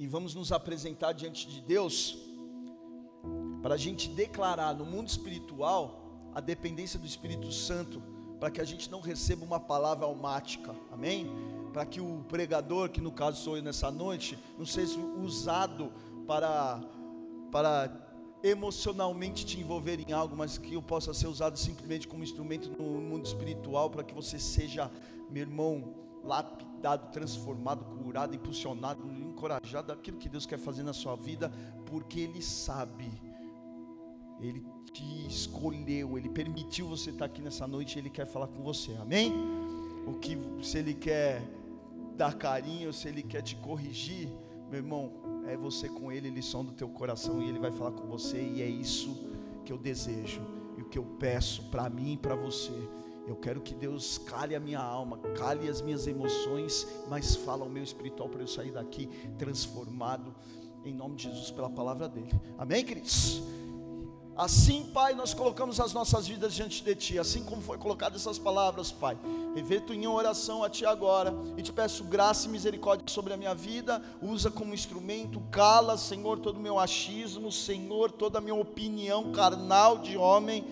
e vamos nos apresentar diante de Deus para a gente declarar no mundo espiritual a dependência do Espírito Santo, para que a gente não receba uma palavra almática, amém? Para que o pregador, que no caso sou eu nessa noite, não seja usado para, para emocionalmente te envolver em algo, mas que eu possa ser usado simplesmente como instrumento no mundo espiritual, para que você seja, meu irmão, lapidado, transformado, curado, impulsionado, encorajado daquilo que Deus quer fazer na sua vida, porque Ele sabe, Ele te escolheu, Ele permitiu você estar aqui nessa noite, Ele quer falar com você, amém? O que se Ele quer dar carinho, se Ele quer te corrigir, meu irmão, é você com Ele, Ele som do teu coração e Ele vai falar com você, e é isso que eu desejo, e o que eu peço para mim e para você eu quero que Deus cale a minha alma, cale as minhas emoções, mas fala o meu espiritual para eu sair daqui transformado em nome de Jesus pela palavra dele. Amém, queridos? Assim, Pai, nós colocamos as nossas vidas diante de Ti, assim como foi colocadas essas palavras, Pai. Reveto em oração a Ti agora e te peço graça e misericórdia sobre a minha vida. Usa como instrumento, cala, Senhor, todo o meu achismo, Senhor, toda a minha opinião carnal de homem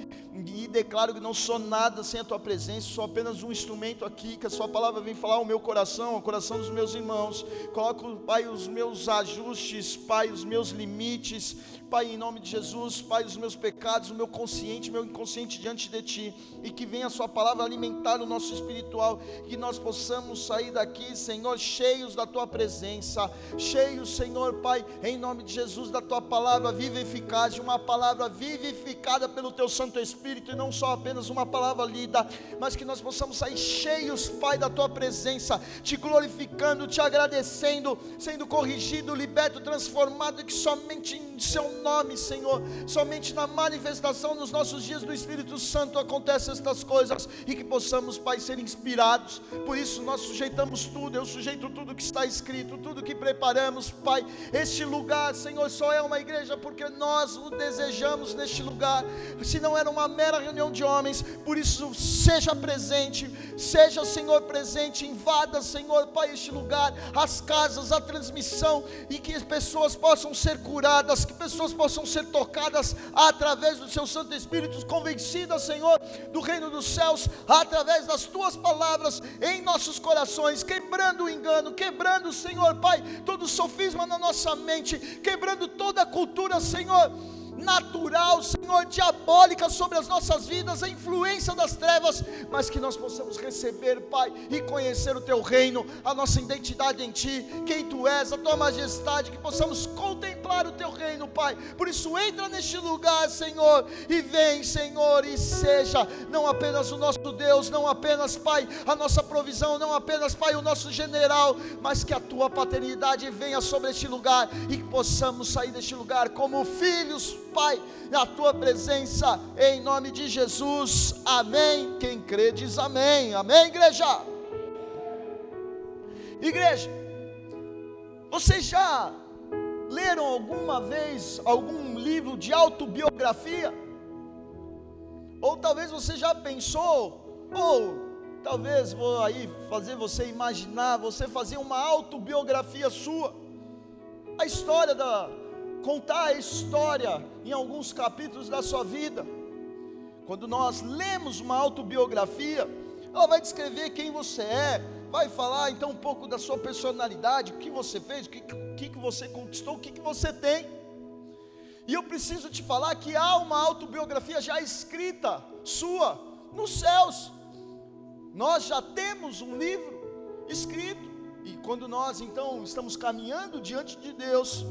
e declaro que não sou nada sem a tua presença, sou apenas um instrumento aqui, que a sua palavra vem falar ao meu coração, ao coração dos meus irmãos. Coloco, Pai, os meus ajustes, Pai, os meus limites, Pai, em nome de Jesus, Pai, os meus pecados, o meu consciente, meu inconsciente diante de ti, e que venha a sua palavra alimentar o nosso espiritual, que nós possamos sair daqui, Senhor, cheios da tua presença, cheios, Senhor, Pai, em nome de Jesus, da tua palavra viva e eficaz, uma palavra vivificada pelo teu Santo Espírito e não só apenas uma palavra lida, mas que nós possamos sair cheios, Pai, da tua presença, te glorificando, te agradecendo, sendo corrigido, liberto, transformado, e que somente em Seu nome, Senhor, somente na manifestação nos nossos dias do Espírito Santo acontecem estas coisas e que possamos, Pai, ser inspirados. Por isso nós sujeitamos tudo, eu sujeito tudo que está escrito, tudo que preparamos, Pai. Este lugar, Senhor, só é uma igreja porque nós o desejamos neste lugar. Se não era uma mera reunião de homens, por isso seja presente, seja Senhor presente, invada Senhor Pai este lugar, as casas, a transmissão e que as pessoas possam ser curadas, que pessoas possam ser tocadas através do Seu Santo Espírito, convencidas Senhor do reino dos céus, através das Tuas palavras em nossos corações, quebrando o engano, quebrando Senhor Pai todo sofisma na nossa mente, quebrando toda a cultura Senhor natural, Senhor, diabólica sobre as nossas vidas, a influência das trevas, mas que nós possamos receber, Pai, e conhecer o Teu reino, a nossa identidade em Ti, quem Tu és, a Tua majestade, que possamos contemplar o Teu reino, Pai. Por isso, entra neste lugar, Senhor, e vem, Senhor, e seja não apenas o nosso Deus, não apenas, Pai, a nossa provisão, não apenas, Pai, o nosso general, mas que a Tua paternidade venha sobre este lugar e que possamos sair deste lugar como filhos, Pai, na tua presença, em nome de Jesus. Amém. Quem crê diz amém. Amém, igreja. Igreja, vocês já leram alguma vez algum livro de autobiografia? Ou talvez você já pensou, ou talvez vou aí fazer você imaginar, você fazer uma autobiografia sua. A história da contar a história em alguns capítulos da sua vida. Quando nós lemos uma autobiografia, ela vai descrever quem você é, vai falar então um pouco da sua personalidade, o que você fez, o que, que, que você conquistou, o que, que você tem. E eu preciso te falar que há uma autobiografia já escrita, sua, nos céus. Nós já temos um livro escrito, e quando nós então estamos caminhando diante de Deus,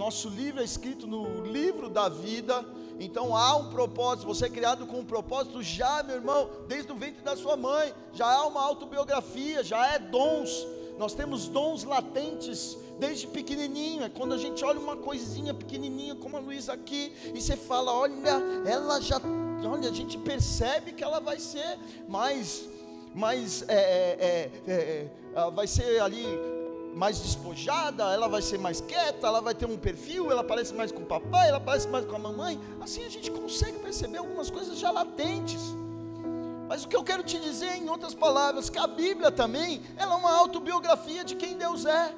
nosso livro é escrito no livro da vida. Então há um propósito, você é criado com um propósito já, meu irmão, desde o ventre da sua mãe. Já há uma autobiografia, já é dons. Nós temos dons latentes desde pequenininho. É quando a gente olha uma coisinha pequenininha, como a Luísa aqui, e você fala: olha, ela já, olha, a gente percebe que ela vai ser mais, mais, é, é, é, é vai ser ali mais despojada, ela vai ser mais quieta, ela vai ter um perfil, ela parece mais com o papai, ela parece mais com a mamãe. Assim a gente consegue perceber algumas coisas já latentes. Mas o que eu quero te dizer, em outras palavras, que a Bíblia também, ela é uma autobiografia de quem Deus é.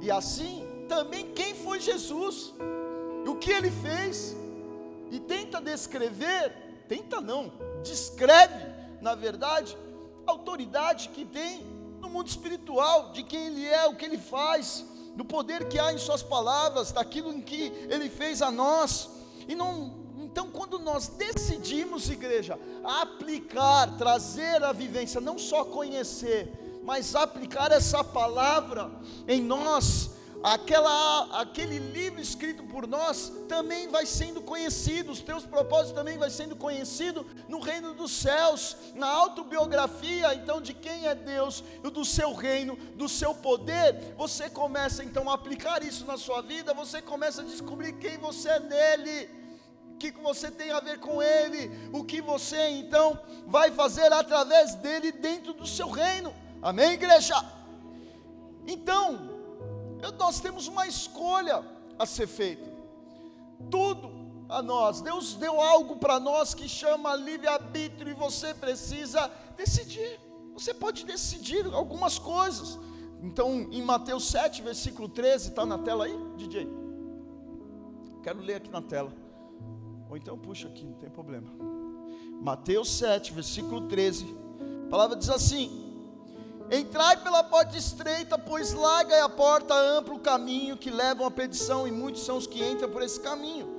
e assim também quem foi Jesus, o que ele fez, e tenta descrever, tenta não, descreve, na verdade, a autoridade que tem no mundo espiritual, de quem ele é, o que ele faz, do poder que há em suas palavras, daquilo em que ele fez a nós. E não, então, quando nós decidimos, igreja, aplicar, trazer a vivência, não só conhecer, mas aplicar essa palavra em nós, aquela, aquele livro escrito por nós também vai sendo conhecido, os teus propósitos também vai sendo conhecido no reino dos céus, na autobiografia então de quem é Deus do seu reino, do seu poder, você começa então a aplicar isso na sua vida, você começa a descobrir quem você é nele, o que você tem a ver com ele, o que você então vai fazer através dele dentro do seu reino. Amém, igreja? Então, nós temos uma escolha a ser feita. Tudo a nós. Deus deu algo para nós que chama livre-arbítrio e você precisa decidir. Você pode decidir algumas coisas. Então, em Mateus 7, versículo 13, está na tela aí, DJ? Quero ler aqui na tela. Ou então puxa aqui, não tem problema. Mateus 7, versículo 13. A palavra diz assim: Entrai pela porta estreita, pois larga é a porta ampla o caminho que leva à perdição, e muitos são os que entram por esse caminho.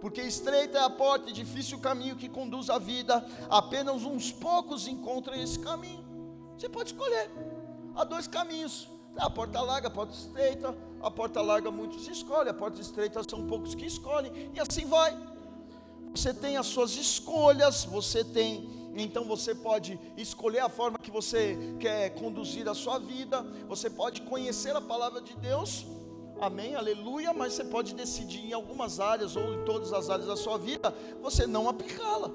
Porque estreita é a porta e difícil o caminho que conduz à vida, apenas uns poucos encontram esse caminho. Você pode escolher. Há dois caminhos: a porta larga, a porta estreita. A porta larga muitos escolhem, a porta estreita são poucos que escolhem, e assim vai. Você tem as suas escolhas, você tem então você pode escolher a forma que você quer conduzir a sua vida, você pode conhecer a palavra de Deus, amém, aleluia, mas você pode decidir em algumas áreas ou em todas as áreas da sua vida, você não aplicá-la.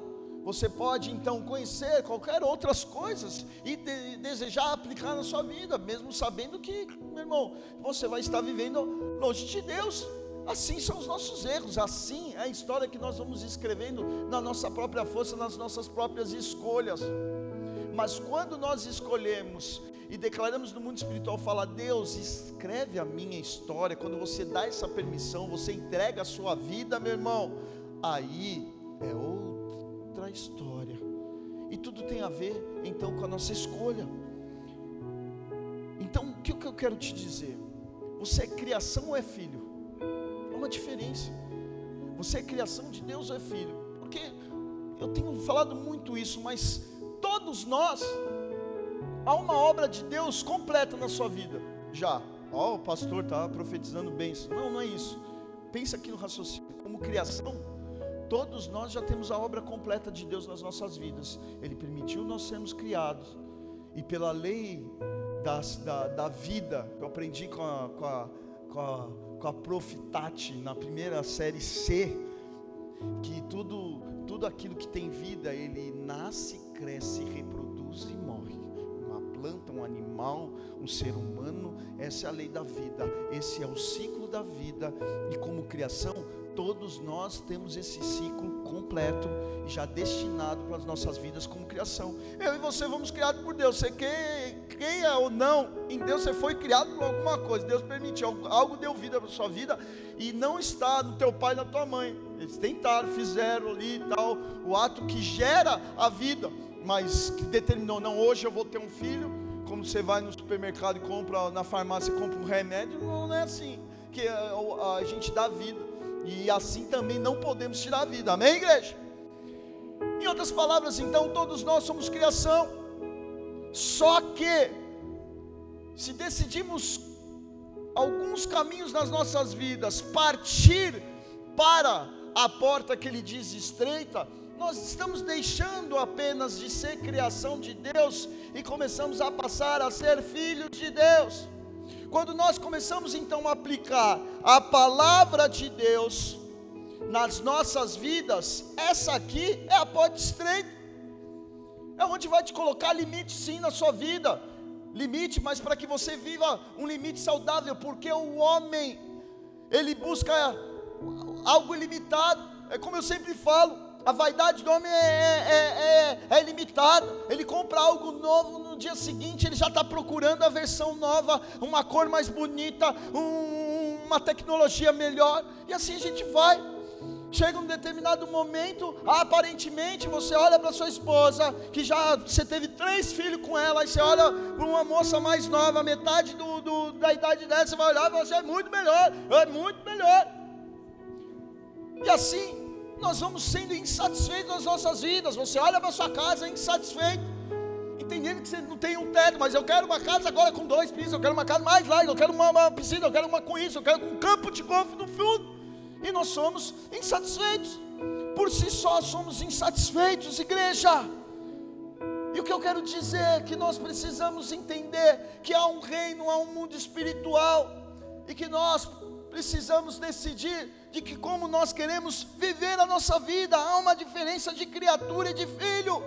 Você pode então conhecer qualquer outras coisas e de, desejar aplicar na sua vida, mesmo sabendo que, meu irmão, você vai estar vivendo longe de Deus. Assim são os nossos erros, assim é a história que nós vamos escrevendo na nossa própria força, nas nossas próprias escolhas. Mas quando nós escolhemos e declaramos no mundo espiritual, fala, Deus, escreve a minha história, quando você dá essa permissão, você entrega a sua vida, meu irmão, aí é outra história. E tudo tem a ver então com a nossa escolha. Então, o que eu quero te dizer? Você é criação ou é filho? Uma diferença. Você é criação de Deus ou é filho? Porque eu tenho falado muito isso, mas todos nós há uma obra de Deus completa na sua vida. Já. Ó, oh, o pastor está profetizando bênção. Não, não é isso. Pensa aqui no raciocínio. Como criação, todos nós já temos a obra completa de Deus nas nossas vidas. Ele permitiu nós sermos criados. E pela lei das, da, da vida, eu aprendi com a, com a, com a com a Profitati na primeira série C, que tudo, tudo aquilo que tem vida, ele nasce, cresce, reproduz e morre. Uma planta, um animal, um ser humano, essa é a lei da vida, esse é o ciclo da vida, e como criação, todos nós temos esse ciclo completo e já destinado para as nossas vidas como criação. Eu e você fomos criados por Deus. Você queira ou não, em Deus você foi criado por alguma coisa. Deus permitiu, algo deu vida para a sua vida e não está no teu pai e na tua mãe. Eles tentaram, fizeram ali e tal, o ato que gera a vida, mas que determinou, não, hoje eu vou ter um filho. Como você vai no supermercado e compra, na farmácia compra um remédio, não é assim que a, a gente dá vida e assim também não podemos tirar a vida. Amém, igreja? Em outras palavras, então, todos nós somos criação. Só que, se decidimos alguns caminhos nas nossas vidas, partir para a porta que ele diz estreita, nós estamos deixando apenas de ser criação de Deus e começamos a passar a ser filhos de Deus. Quando nós começamos então a aplicar a palavra de Deus nas nossas vidas, essa aqui é a porta estreita. É onde vai te colocar limite sim na sua vida. Limite, mas para que você viva um limite saudável, porque o homem ele busca algo ilimitado. É como eu sempre falo, A vaidade do homem é, é, é, é ilimitada. Ele compra algo novo no dia seguinte, ele já está procurando a versão nova, uma cor mais bonita, um, uma tecnologia melhor, e assim a gente vai. Chega um determinado momento, aparentemente você olha para sua esposa, que já você teve três filhos com ela, e você olha para uma moça mais nova, metade do, do, da idade dela, você vai olhar e você assim, é muito melhor, é muito melhor. E assim, nós vamos sendo insatisfeitos nas nossas vidas. Você olha para sua casa insatisfeito, entendendo que você não tem um teto, mas eu quero uma casa agora com dois pisos, eu quero uma casa mais larga, eu quero uma, uma piscina, eu quero uma com isso, eu quero um campo de golfe no fundo. E nós somos insatisfeitos. Por si só somos insatisfeitos, igreja. E o que eu quero dizer é que nós precisamos entender que há um reino, há um mundo espiritual, e que nós precisamos decidir de que como nós queremos viver a nossa vida, há uma diferença de criatura e de filho.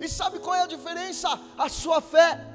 E sabe qual é a diferença? A sua fé.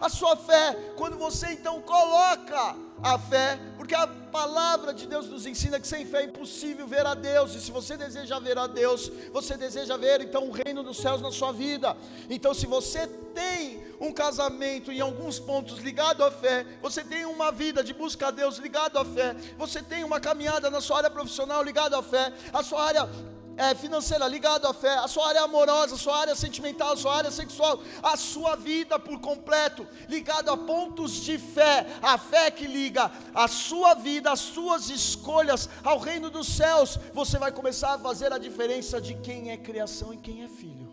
A sua fé, quando você então coloca a fé, porque a palavra de Deus nos ensina que sem fé é impossível ver a Deus, e se você deseja ver a Deus, você deseja ver então o reino dos céus na sua vida. Então, se você tem um casamento em alguns pontos ligado à fé, você tem uma vida de busca a Deus ligado à fé, você tem uma caminhada na sua área profissional ligado à fé, a sua área é, financeira ligado à fé, a sua área amorosa, a sua área sentimental, a sua área sexual, a sua vida por completo, ligado a pontos de fé, a fé que liga a sua vida, as suas escolhas ao reino dos céus, você vai começar a fazer a diferença de quem é criação e quem é filho.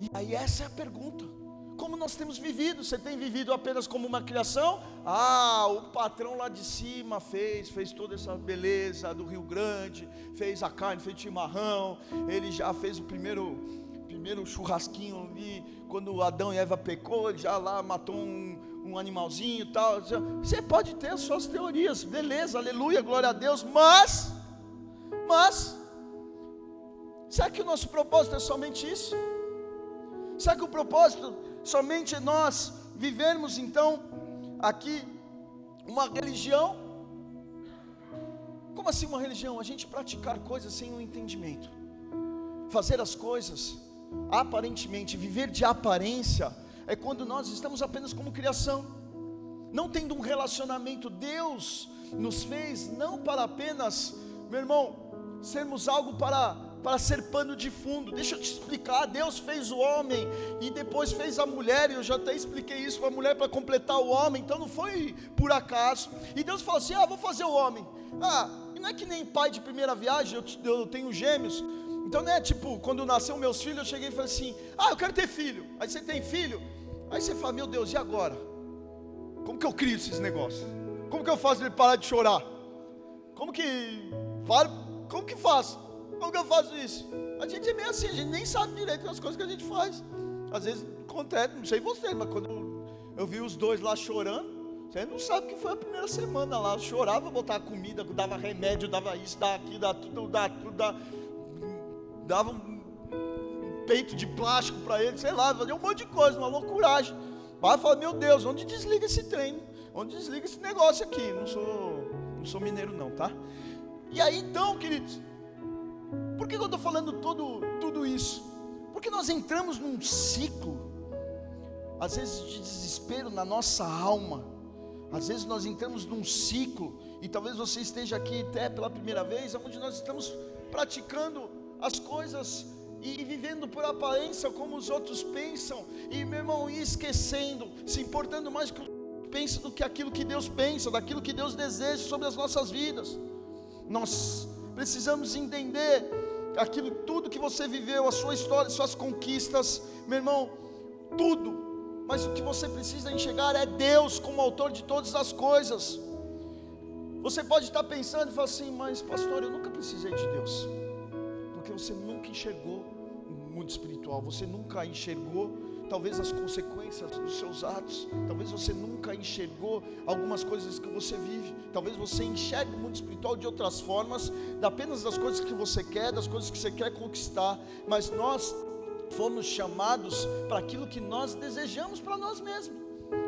E aí essa é a pergunta. Como nós temos vivido? Você tem vivido apenas como uma criação? Ah, o patrão lá de cima fez, fez toda essa beleza do Rio Grande, fez a carne, fez chimarrão, ele já fez o primeiro, primeiro churrasquinho ali, quando Adão e Eva pecou, ele já lá matou um, um animalzinho e tal. Você pode ter as suas teorias, beleza, aleluia, glória a Deus, mas, mas, será que o nosso propósito é somente isso? Será que o propósito somente nós vivermos então aqui uma religião? Como assim uma religião? A gente praticar coisas sem um entendimento, fazer as coisas aparentemente, viver de aparência, é quando nós estamos apenas como criação, não tendo um relacionamento. Deus nos fez não para apenas, meu irmão, sermos algo para para ser pano de fundo. Deixa eu te explicar. Deus fez o homem e depois fez a mulher, e eu já até expliquei isso para a mulher para completar o homem, então não foi por acaso. E Deus falou assim: Ah, vou fazer o homem. Ah, não é que nem pai de primeira viagem, eu, eu tenho gêmeos. Então não é tipo, quando nasceu meus filhos, eu cheguei e falei assim: Ah, eu quero ter filho. Aí você tem filho, aí você fala: Meu Deus, e agora? Como que eu crio esses negócios? Como que eu faço ele parar de chorar? Como que. Como que faço? Como que eu faço isso? A gente é meio assim, a gente nem sabe direito as coisas que a gente faz. Às vezes acontece, não sei você, mas quando eu, eu vi os dois lá chorando, você não sabe que foi a primeira semana lá. Eu chorava, botava comida, dava remédio, dava isso, dava aquilo, dava tudo, dava tudo, dava, dava um peito de plástico para ele, sei lá, fazia um monte de coisa, uma loucuragem. Mas fala, meu Deus, onde desliga esse trem? Onde desliga esse negócio aqui? Não sou, não sou mineiro não, tá? E aí então, queridos, por que eu estou falando todo, tudo isso? Porque nós entramos num ciclo, às vezes de desespero na nossa alma, às vezes nós entramos num ciclo, e talvez você esteja aqui até pela primeira vez, onde nós estamos praticando as coisas e vivendo por aparência como os outros pensam, e meu irmão, e esquecendo, se importando mais com pensa do que aquilo que Deus pensa, daquilo que Deus deseja sobre as nossas vidas. Nós precisamos entender aquilo tudo que você viveu, a sua história, suas conquistas, meu irmão, tudo. Mas o que você precisa enxergar é Deus como autor de todas as coisas. Você pode estar pensando e falar assim, mas pastor, eu nunca precisei de Deus. Porque você nunca enxergou o mundo espiritual, você nunca enxergou talvez as consequências dos seus atos, talvez você nunca enxergou algumas coisas que você vive, talvez você enxergue o mundo espiritual de outras formas, apenas das coisas que você quer, das coisas que você quer conquistar, mas nós fomos chamados para aquilo que nós desejamos para nós mesmos.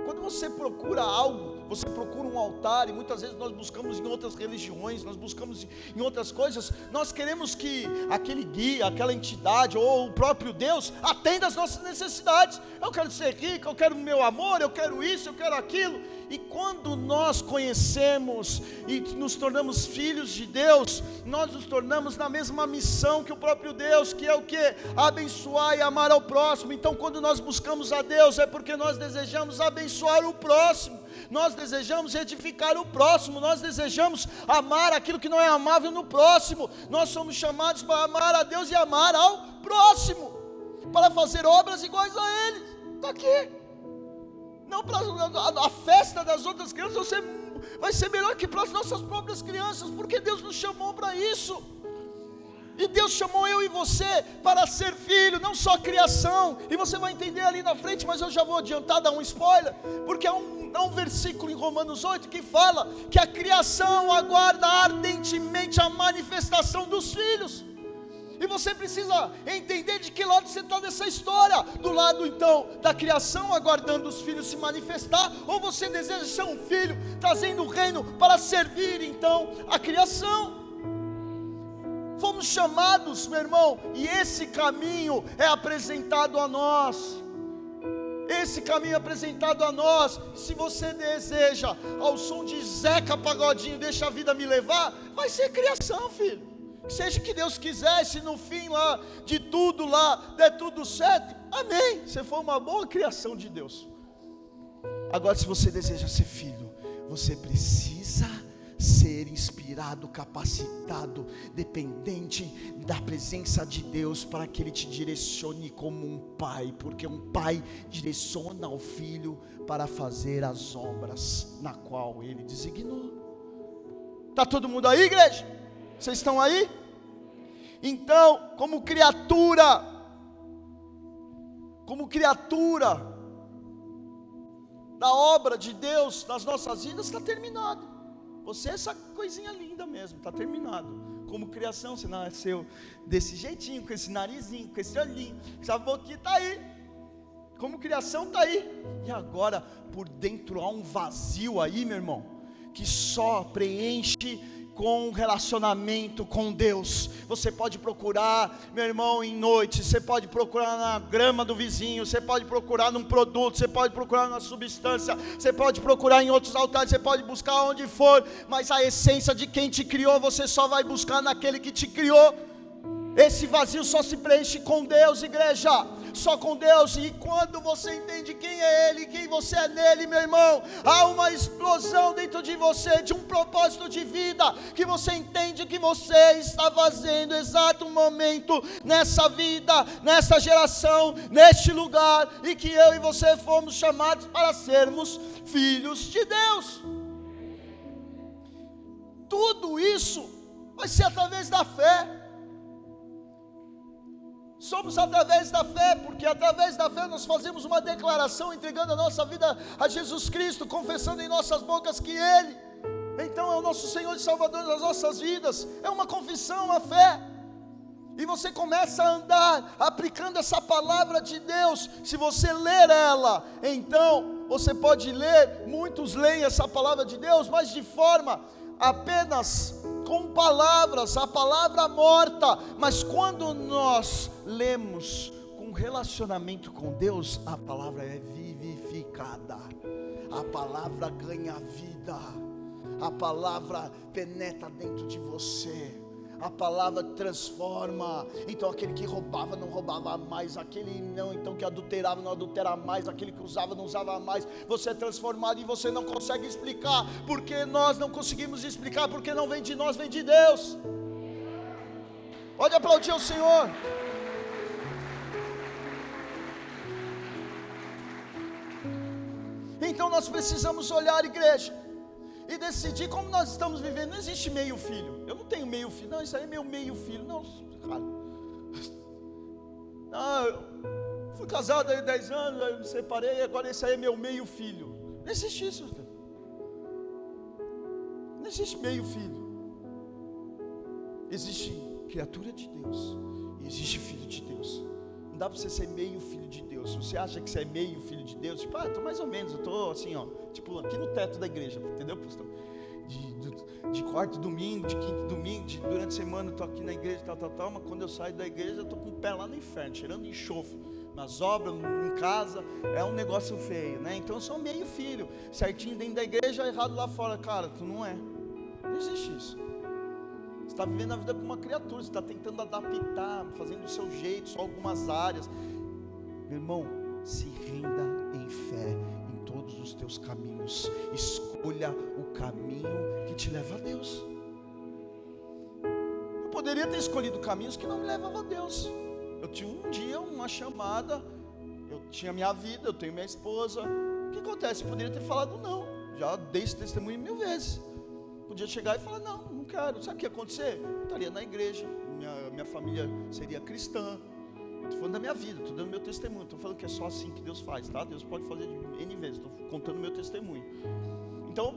Quando você procura algo, você procura um altar e muitas vezes nós buscamos em outras religiões, nós buscamos em outras coisas, nós queremos que aquele guia, aquela entidade ou o próprio Deus atenda às nossas necessidades. Eu quero ser rico, eu quero meu amor, eu quero isso, eu quero aquilo. E quando nós conhecemos e nos tornamos filhos de Deus, nós nos tornamos na mesma missão que o próprio Deus, que é o que? Abençoar e amar ao próximo. Então, quando nós buscamos a Deus, é porque nós desejamos abençoar o próximo, nós desejamos edificar o próximo, nós desejamos amar aquilo que não é amável no próximo. Nós somos chamados para amar a Deus e amar ao próximo, para fazer obras iguais a Ele. Está aqui. Não para a, a festa das outras crianças vai ser melhor que para as nossas próprias crianças, porque Deus nos chamou para isso. E Deus chamou eu e você para ser filho, não só criação. E você vai entender ali na frente, mas eu já vou adiantar, dar um spoiler, porque há um, há um versículo em Romanos 8 que fala que a criação aguarda ardentemente a manifestação dos filhos. E você precisa entender de que lado você está nessa história. Do lado então da criação, aguardando os filhos se manifestar, ou você deseja ser um filho, trazendo o reino para servir então a criação. Fomos chamados, meu irmão, e esse caminho é apresentado a nós. Esse caminho é apresentado a nós. Se você deseja, ao som de Zeca Pagodinho, deixa a vida me levar, vai ser criação, filho seja que Deus quisesse no fim lá de tudo lá, der tudo certo, amém. Você foi uma boa criação de Deus. Agora, se você deseja ser filho, você precisa ser inspirado, capacitado, dependente da presença de Deus para que Ele te direcione como um pai, porque um pai direciona o filho para fazer as obras na qual Ele designou. Tá todo mundo aí, igreja? Vocês estão aí? Então, como criatura, como criatura da obra de Deus nas nossas vidas, está terminado. Você é essa coisinha linda mesmo, está terminado. Como criação, você nasceu desse jeitinho, com esse narizinho, com esse olhinho, essa boquinha está aí. Como criação está aí. E agora, por dentro há um vazio aí, meu irmão, que só preenche com relacionamento com Deus. Você pode procurar, meu irmão, em noite, você pode procurar na grama do vizinho, você pode procurar num produto, você pode procurar na substância, você pode procurar em outros altares, você pode buscar onde for, mas a essência de quem te criou, você só vai buscar naquele que te criou. Esse vazio só se preenche com Deus, igreja só com Deus. E quando você entende quem é Ele, quem você é nele, meu irmão, há uma explosão dentro de você de um propósito de vida que você entende que você está fazendo exato momento nessa vida, nessa geração, neste lugar e que eu e você fomos chamados para sermos filhos de Deus. Tudo isso vai ser através da fé. Somos através da fé, porque através da fé nós fazemos uma declaração entregando a nossa vida a Jesus Cristo, confessando em nossas bocas que Ele, então é o nosso Senhor e Salvador das nossas vidas. É uma confissão, a fé. E você começa a andar aplicando essa palavra de Deus. Se você ler ela, então você pode ler, muitos leem essa palavra de Deus, mas de forma apenas com palavras, a palavra morta, mas quando nós lemos com relacionamento com Deus, a palavra é vivificada, a palavra ganha vida, a palavra penetra dentro de você a palavra transforma. Então aquele que roubava não roubava mais, aquele não, então que adulterava não adultera mais, aquele que usava não usava mais. Você é transformado e você não consegue explicar, porque nós não conseguimos explicar, porque não vem de nós, vem de Deus. Pode aplaudir o Senhor. Então nós precisamos olhar, igreja e decidir como nós estamos vivendo. Não existe meio filho. Eu não tenho meio filho. Não, isso aí é meu meio filho. Não, cara. Ah, eu fui casado há 10 anos, aí me separei, agora esse aí é meu meio filho. Não existe isso. Não existe meio filho. Existe criatura de Deus e existe filho de Deus. dá para você ser meio filho de Deus. Se você acha que você é meio filho de Deus, tipo, ah, tô mais ou menos, eu tô assim, ó, tipo, aqui no teto da igreja, entendeu, pastor? De, de, de quarto domingo, de quinto domingo, de, durante a semana eu tô aqui na igreja, tal, tal, tal, mas quando eu saio da igreja eu tô com o pé lá no inferno, cheirando enxofre nas obras, em casa, é um negócio feio, né? Então eu sou meio filho, certinho dentro da igreja, errado lá fora. Cara, tu não é. Não existe isso. Você está vivendo a vida como uma criatura, você está tentando adaptar, fazendo do seu jeito, só algumas áreas. Meu irmão, se renda em fé em todos os teus caminhos. Escolha o caminho que te leva a Deus. Eu poderia ter escolhido caminhos que não me levavam a Deus. Eu tive um dia uma chamada, eu tinha minha vida, eu tenho minha esposa. O que acontece? Eu poderia ter falado não. Já dei esse testemunho mil vezes. Podia chegar e falar, não, não quero. Sabe o que ia acontecer? Eu estaria na igreja, minha, minha família seria cristã. Estou falando da minha vida, estou dando meu testemunho. Estou falando que é só assim que Deus faz, tá? Deus pode fazer N vezes. Estou contando meu testemunho. Então,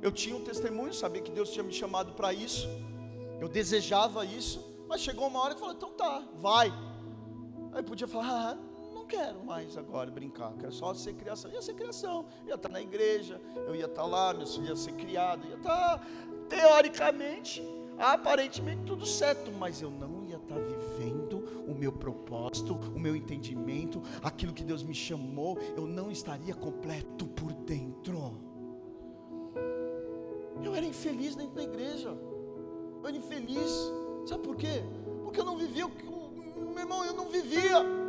eu tinha um testemunho, sabia que Deus tinha me chamado para isso. Eu desejava isso. Mas chegou uma hora que falou, então tá, vai. Aí podia falar, ah, não quero mais agora brincar, quero só ser criação. Ia ser criação, ia estar na igreja, eu ia estar lá, meus filhos iam ser criados, ia estar, teoricamente, aparentemente tudo certo, mas eu não ia estar vivendo o meu propósito, o meu entendimento, aquilo que Deus me chamou, eu não estaria completo por dentro. Eu era infeliz dentro da igreja, eu era infeliz, sabe por quê? Porque eu não vivia o que meu irmão, eu não vivia.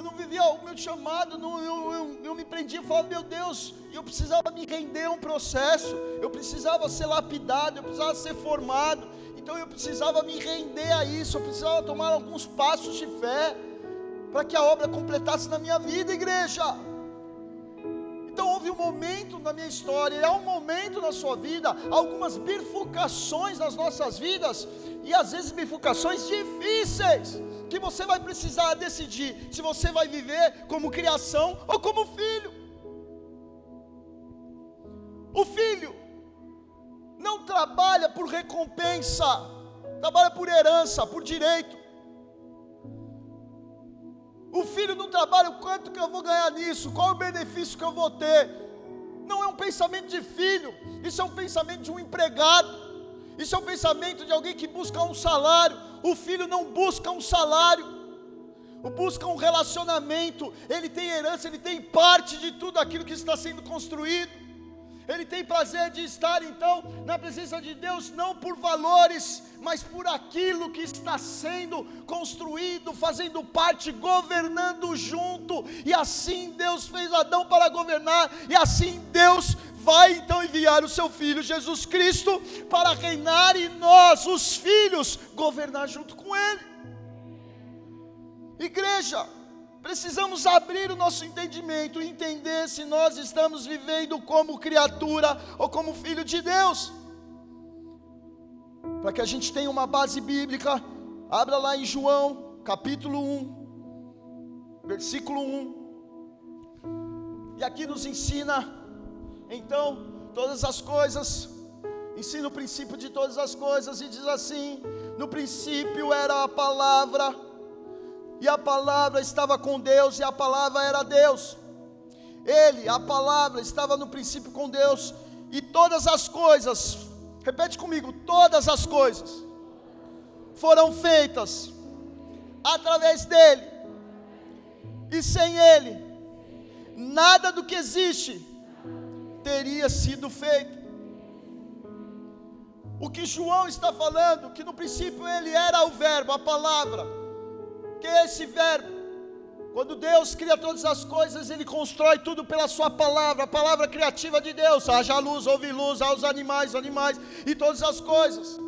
Eu não vivia o meu chamado, não, eu, eu, eu me prendia e falava, meu Deus, eu precisava me render a um processo, eu precisava ser lapidado, eu precisava ser formado, então eu precisava me render a isso, eu precisava tomar alguns passos de fé, para que a obra completasse na minha vida, igreja. Então houve um momento na minha história, e há um momento na sua vida, algumas bifurcações nas nossas vidas, e às vezes bifurcações difíceis, que você vai precisar decidir se você vai viver como criação ou como filho. O filho não trabalha por recompensa, trabalha por herança, por direito. O filho não trabalha, o quanto que eu vou ganhar nisso, qual o benefício que eu vou ter. Não é um pensamento de filho, isso é um pensamento de um empregado. Isso é um pensamento de alguém que busca um salário. O filho não busca um salário, busca um relacionamento. Ele tem herança, ele tem parte de tudo aquilo que está sendo construído. Ele tem prazer de estar então na presença de Deus, não por valores, mas por aquilo que está sendo construído, fazendo parte, governando junto. E assim Deus fez Adão para governar, e assim Deus vai então enviar o seu filho Jesus Cristo para reinar e nós, os filhos, governar junto com ele. Igreja, precisamos abrir o nosso entendimento entender se nós estamos vivendo como criatura ou como filho de Deus. Para que a gente tenha uma base bíblica, abra lá em João, capítulo 1, versículo 1. E aqui nos ensina então todas as coisas, ensina o princípio de todas as coisas e diz assim: no princípio era a palavra, e a palavra estava com Deus, e a palavra era Deus. Ele, a palavra, estava no princípio com Deus, e todas as coisas, repete comigo: todas as coisas foram feitas através dele, e sem ele, nada do que existe teria sido feito. O que João está falando, que no princípio ele era o Verbo, a palavra, que esse Verbo, quando Deus cria todas as coisas, Ele constrói tudo pela Sua palavra, a palavra criativa de Deus. Haja luz, houve luz, aos animais, animais e todas as coisas.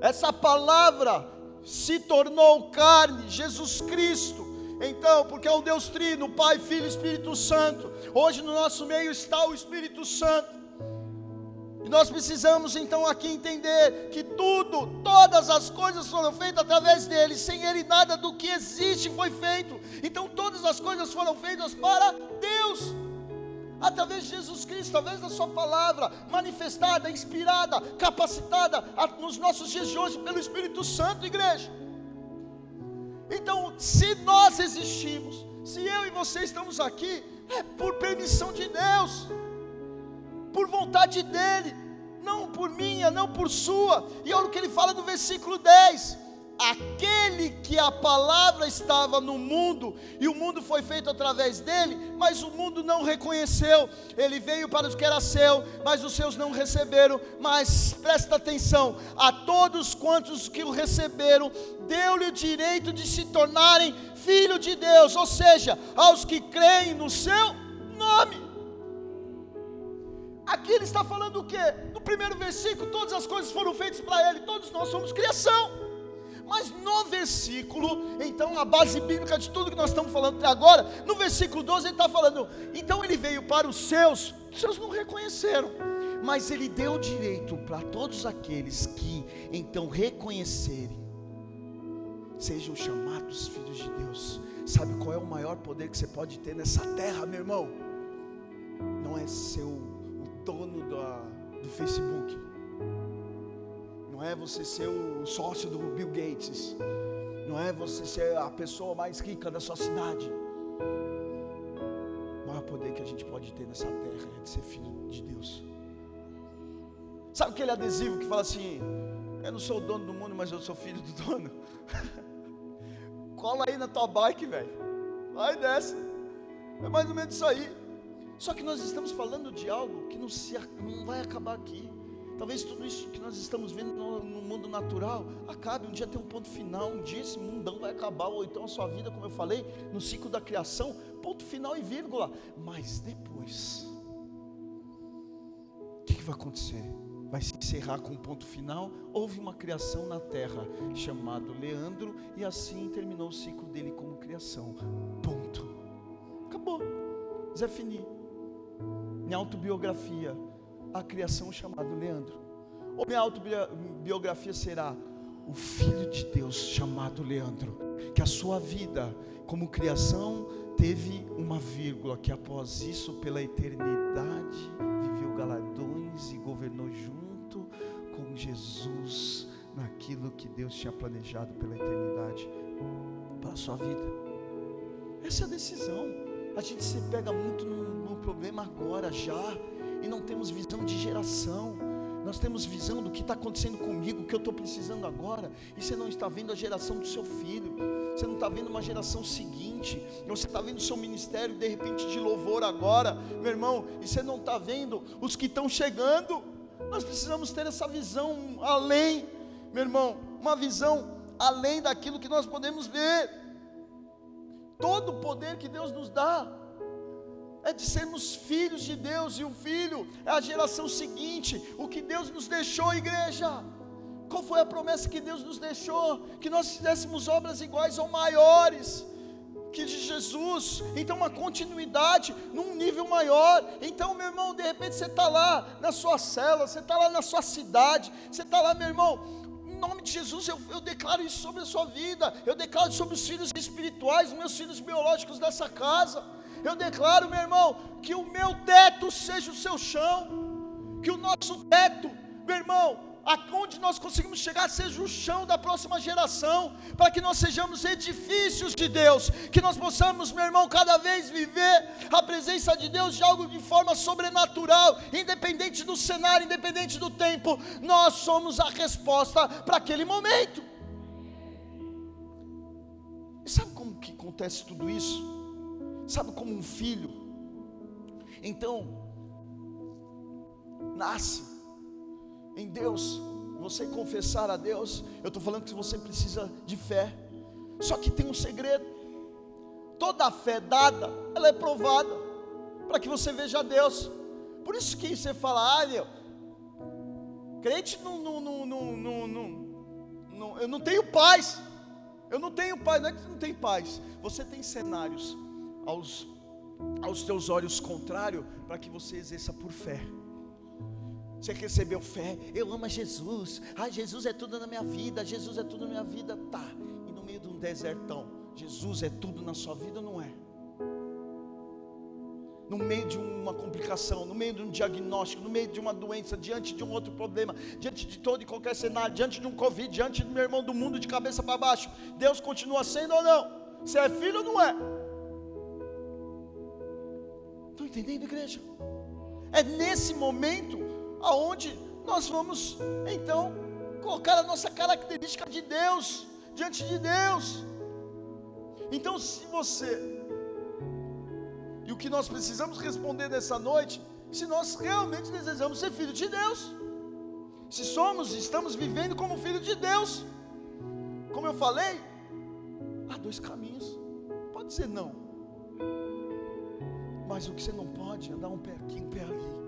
Essa palavra se tornou carne, Jesus Cristo. Então, porque é um Deus Trino, Pai, Filho e Espírito Santo. Hoje no nosso meio está o Espírito Santo. E nós precisamos então aqui entender que tudo, todas as coisas foram feitas através dele, sem ele nada do que existe foi feito. Então todas as coisas foram feitas para Deus. Através de Jesus Cristo, através da Sua palavra, manifestada, inspirada, capacitada nos nossos dias de hoje pelo Espírito Santo, igreja. Então, se nós existimos, se eu e você estamos aqui, é por permissão de Deus, por vontade dEle, não por minha, não por sua. E olha o que ele fala no versículo 10: aquele que a palavra estava no mundo, e o mundo foi feito através dele, mas o mundo não reconheceu. Ele veio para os que era seu, mas os seus não receberam. Mas presta atenção: a todos quantos que o receberam, deu-lhe o direito de se tornarem filho de Deus, ou seja, aos que creem no seu nome. Aqui ele está falando o que? No primeiro versículo, todas as coisas foram feitas para ele, todos nós somos criação. Mas no versículo, então a base bíblica de tudo que nós estamos falando até agora, no versículo 12 ele está falando, então ele veio para os seus, os seus não reconheceram, mas ele deu direito para todos aqueles que então reconhecerem, sejam chamados filhos de Deus. Sabe qual é o maior poder que você pode ter nessa terra, meu irmão? Não é o, o dono da, do Facebook não é você ser o sócio do Bill Gates, não é você ser a pessoa mais rica da sua cidade. O maior poder que a gente pode ter nessa terra é de ser filho de Deus. Sabe aquele adesivo que fala assim: Eu não sou o dono do mundo, mas eu sou filho do dono? Cola aí na tua bike, velho. Vai dessa. É mais ou menos isso aí. Só que nós estamos falando de algo que não, se, não vai acabar aqui. Talvez tudo isso que nós estamos vendo no, no, mundo natural acabe. Um dia tem um ponto final, um dia esse mundão vai acabar, ou então a sua vida, como eu falei, no ciclo da criação, ponto final e vírgula. Mas depois, o que, que vai acontecer? Vai se encerrar com um ponto final. Houve uma criação na terra chamado Leandro, e assim terminou o ciclo dele como criação. Ponto. Acabou. Zé Fini. Minha autobiografia a criação chamado Leandro. Ou minha autobiografia será o filho de Deus chamado Leandro, que a sua vida como criação teve uma vírgula, que após isso, pela eternidade, viveu galardões e governou junto com Jesus naquilo que Deus tinha planejado pela eternidade para a sua vida. Essa é a decisão. A gente se pega muito no, no problema agora, já e não temos visão de geração. Nós temos visão do que está acontecendo comigo, o que eu estou precisando agora, e você não está vendo a geração do seu filho, você não está vendo uma geração seguinte, você está vendo o seu ministério de repente de louvor agora, meu irmão, e você não está vendo os que estão chegando. Nós precisamos ter essa visão além, meu irmão, uma visão além daquilo que nós podemos ver. Todo o poder que Deus nos dá, é de sermos filhos de Deus, e o filho é a geração seguinte, o que Deus nos deixou, igreja. Qual foi a promessa que Deus nos deixou? Que nós fizéssemos obras iguais ou maiores que de Jesus. Então, uma continuidade num nível maior. Então, meu irmão, de repente você está lá na sua cela, você está lá na sua cidade, você está lá, meu irmão. Em nome de Jesus, eu, eu declaro isso sobre a sua vida. Eu declaro sobre os filhos espirituais, meus filhos biológicos dessa casa. Eu declaro, meu irmão, que o meu teto seja o seu chão, que o nosso teto, meu irmão, aonde nós conseguimos chegar seja o chão da próxima geração, para que nós sejamos edifícios de Deus, que nós possamos, meu irmão, cada vez viver a presença de Deus de algo de forma sobrenatural, independente do cenário, independente do tempo, nós somos a resposta para aquele momento. E sabe como que acontece tudo isso? sabe, como um filho. Então, nasce em Deus, você confessar a Deus. Eu estou falando que você precisa de fé, só que tem um segredo: toda a fé dada, ela é provada, para que você veja Deus. Por isso que você fala, ah, meu, crente não, não, não, não, não, não, eu não tenho paz. Eu não tenho paz, não é que você não tem paz. Você tem cenários aos, aos teus olhos contrário, para que você exerça por fé. Você recebeu fé, eu amo Jesus, ah, Jesus é tudo na minha vida, Jesus é tudo na minha vida, tá. E no meio de um desertão, Jesus é tudo na sua vida não é? no meio de uma complicação, no meio de um diagnóstico, no meio de uma doença, diante de um outro problema, diante de todo e qualquer cenário, diante de um Covid, diante do meu irmão do mundo de cabeça para baixo, Deus continua sendo ou não? Você é filho ou não é? Estão entendendo, igreja? É nesse momento aonde nós vamos então colocar a nossa característica de Deus diante de Deus. Então, se você e o que nós precisamos responder nessa noite, se nós realmente desejamos ser filho de Deus. Se somos, estamos vivendo como filho de Deus. Como eu falei, há dois caminhos. Pode ser não. Mas o que você não pode é andar um pé aqui, um pé ali.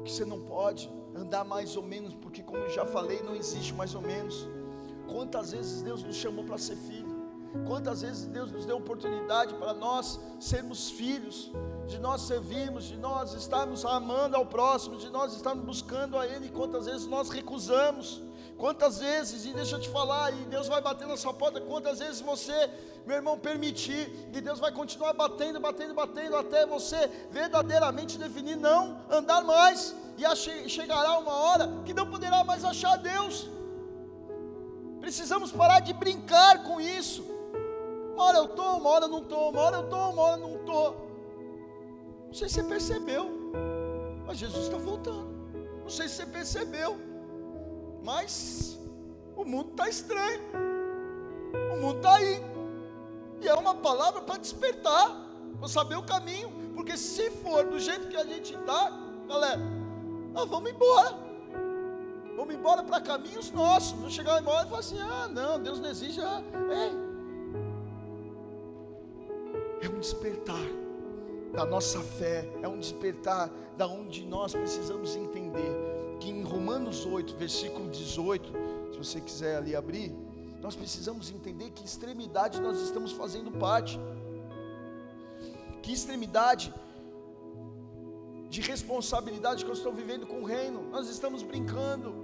O que você não pode andar mais ou menos, porque como eu já falei, não existe mais ou menos. Quantas vezes Deus nos chamou para ser filho? Quantas vezes Deus nos deu oportunidade para nós sermos filhos, de nós servirmos, de nós estarmos amando ao próximo, de nós estarmos buscando a Ele, quantas vezes nós recusamos, quantas vezes, e deixa eu te falar, e Deus vai bater na sua porta, quantas vezes você, meu irmão, permitir, e Deus vai continuar batendo, batendo, batendo, até você verdadeiramente definir não andar mais, e chegará uma hora que não poderá mais achar Deus. Precisamos parar de brincar com isso. Uma hora eu estou, uma hora eu não estou, uma hora eu estou, uma hora eu não estou. Não sei se você percebeu, mas Jesus está voltando. Não sei se você percebeu, mas o mundo está estranho. O mundo está aí. E é uma palavra para despertar, para saber o caminho. Porque se for do jeito que a gente está, galera, nós vamos embora. Vamos embora para caminhos nossos. Vamos chegar embora e falar assim: ah, não, Deus não exige. Ah, ei, é um despertar da nossa fé, é um despertar da onde nós precisamos entender que em Romanos 8, versículo 18, se você quiser ali abrir, nós precisamos entender que extremidade nós estamos fazendo parte. Que extremidade de responsabilidade que eu estou vivendo com o reino. Nós estamos brincando.